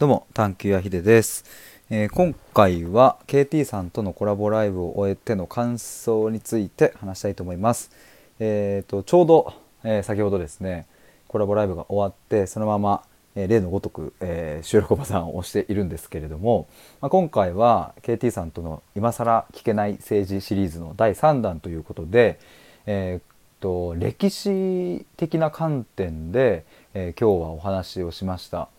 どうも、探求やひでです、えー今回は KT さんとのコラボライブを終えての感想について話したいと思います。えーと、ちょうど、えー先ほどですね、コラボライブが終わって、そのまま、えー例のごとく、えー収録ボタンを押しているんですけれども、まあ、今回は KT さんとの今更聞けない政治シリーズの第3弾ということで、えーと歴史的な観点で、えー今日はお話をしました。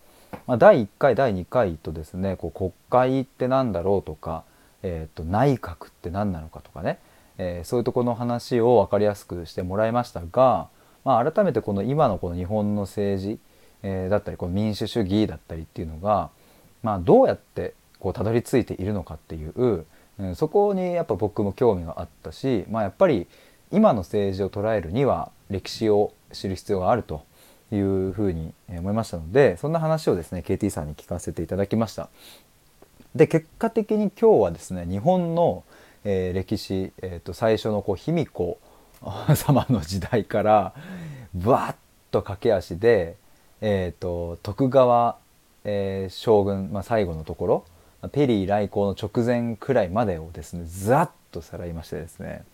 まあ、第1回第2回とですねこう国会って何だろうとか、えー、と内閣って何なのかとかね、えーそういうとこの話を分かりやすくしてもらいましたが、まあ、改めてこの今のこの日本の政治、えーだったりこの民主主義だったりっていうのが、まあ、どうやってこうたどり着いているのかっていう、うん、そこにやっぱ僕も興味があったし、まあ、やっぱり今の政治を捉えるには歴史を知る必要があるというふうに思いましたのでそんな話をですね KT さんに聞かせていただきました。で結果的に今日はですね日本の、えー歴史、えー、と最初のこう卑弥呼 様の時代からバッと駆け足で、えー、と徳川、えー将軍、まあ、最後のところペリー来航の直前くらいまでをですねざっとさらいましてですね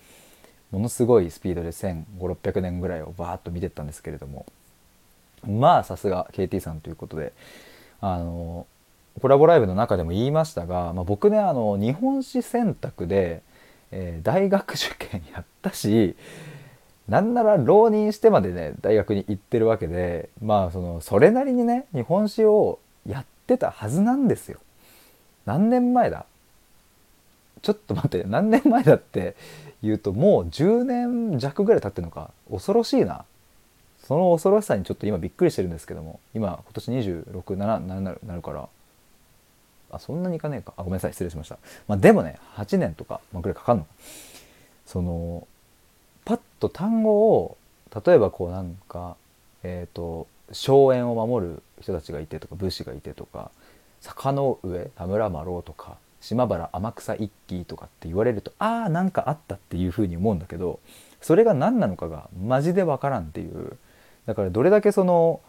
ものすごいスピードで1500600年ぐらいをバーッと見てったんですけれどもまあさすが KT さんということであのコラボライブの中でも言いましたが、まあ、僕ねあの日本史選択で、えー大学受験やったしなんなら浪人してまでね大学に行ってるわけでまあそのそれなりにね日本史をやってたはずなんですよ。何年前だ？ちょっと待って何年前だって言うともう10年弱ぐらい経ってるのか。恐ろしいな。その恐ろしさにちょっと今びっくりしてるんですけども今今年267ななるから。あそんなにいかねえか。あごめんなさい。失礼しました、まあ、でもね8年とか、ま、ぐらいかかんの。そのパッと単語を例えばこうなんかえっ、と荘園を守る人たちがいてとか武士がいてとか坂の上田村麻呂とか島原天草一揆とかって言われるとああなんかあったっていうふうに思うんだけどそれが何なのかがマジでわからんっていう。だからどれだけその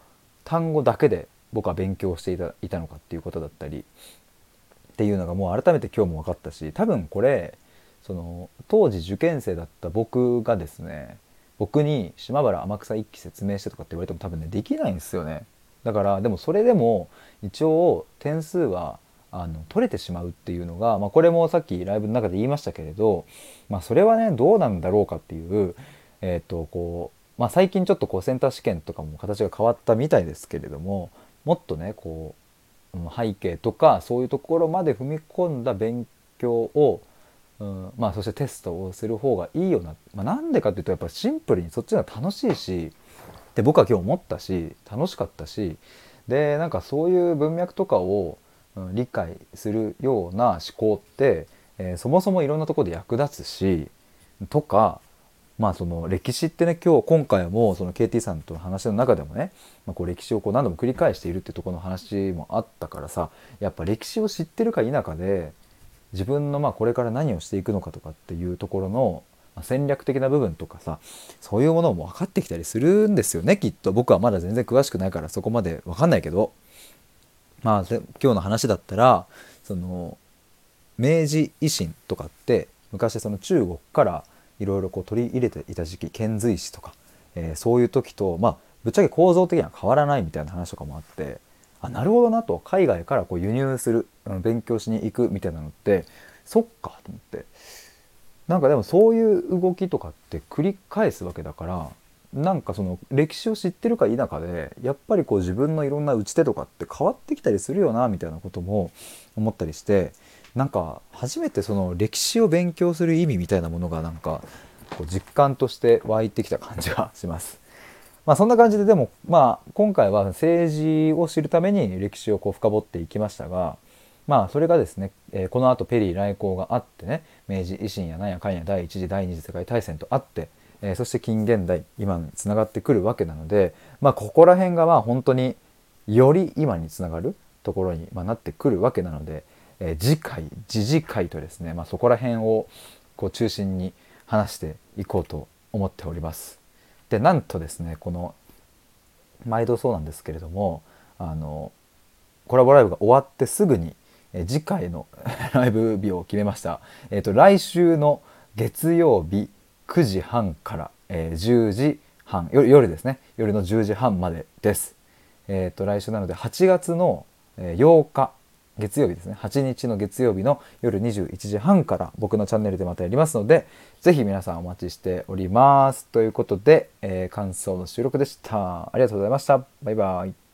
単語だけで僕は勉強していたのかっていうことだったりっていうのがもう改めて今日も分かったし多分これその当時受験生だった僕がですね僕に島原天草一揆説明してとかって言われても多分ねできないんですよね。だからでもそれでも一応点数はあの取れてしまうっていうのが、まあ、これもさっきライブの中で言いましたけれど、まあ、それはねどうなんだろうかっていう、えーとこうまあ、最近ちょっとこうセンター試験とかも形が変わったみたいですけれどももっとねこう背景とかそういうところまで踏み込んだ勉強を、うんまあ、そしてテストをする方がいいよな、まあ、なんでかっていうとやっぱシンプルにそっちの方が楽しいしで僕は今日思ったし楽しかったしでなんかそういう文脈とかを、うん理解するような思考って、えーそもそもいろんなとこで役立つしとかまあその歴史ってね今日今回もその KT さんとの話の中でもね、まあ、こう歴史をこう何度も繰り返しているってところの話もあったからさやっぱ歴史を知ってるか否かで自分のまあこれから何をしていくのかとかっていうところの戦略的な部分とかさそういうものも分かってきたりするんですよねきっと。僕はまだ全然詳しくないからそこまで分かんないけど。まあ今日の話だったらその明治維新とかって昔その中国からいろいろこう取り入れていた時期遣隋使とか、えーそういう時とまあぶっちゃけ構造的には変わらないみたいな話とかもあってあなるほどなと。海外からこう輸入するあの勉強しに行くみたいなのってそっかと思って。なんかでもそういう動きとかって繰り返すわけだからなんかその歴史を知ってるか否かでやっぱりこう自分のいろんな打ち手とかって変わってきたりするよなみたいなことも思ったりしてなんか初めてその歴史を勉強する意味みたいなものがなんかこう実感として湧いてきた感じがします。まあそんな感じででもまあ今回は政治を知るために歴史をこう深掘っていきましたがまあそれがですね、えこの後ペリー来航があってね明治維新やなんやかんや第一次第二次世界大戦とあって、えそして近現代今につながってくるわけなのでまあここら辺がまあ本当により今につながるところに、ま、なってくるわけなので、えー次回次次回とですね、まあ、そこら辺をこう中心に話していこうと思っております。でなんとですねこの毎度そうなんですけれどもあのコラボライブが終わってすぐに、え次回の ライブ日を決めました。えっ、ー、と、来週の月曜日9時半から、えー、10時半夜ですね夜の10時半までです。えっ、ー、と来週なので8月の8日月曜日ですね。8日の月曜日の夜21時半から僕のチャンネルでまたやりますので是非皆さんお待ちしております。ということで、えー、感想の収録でした。ありがとうございました。バイバイ。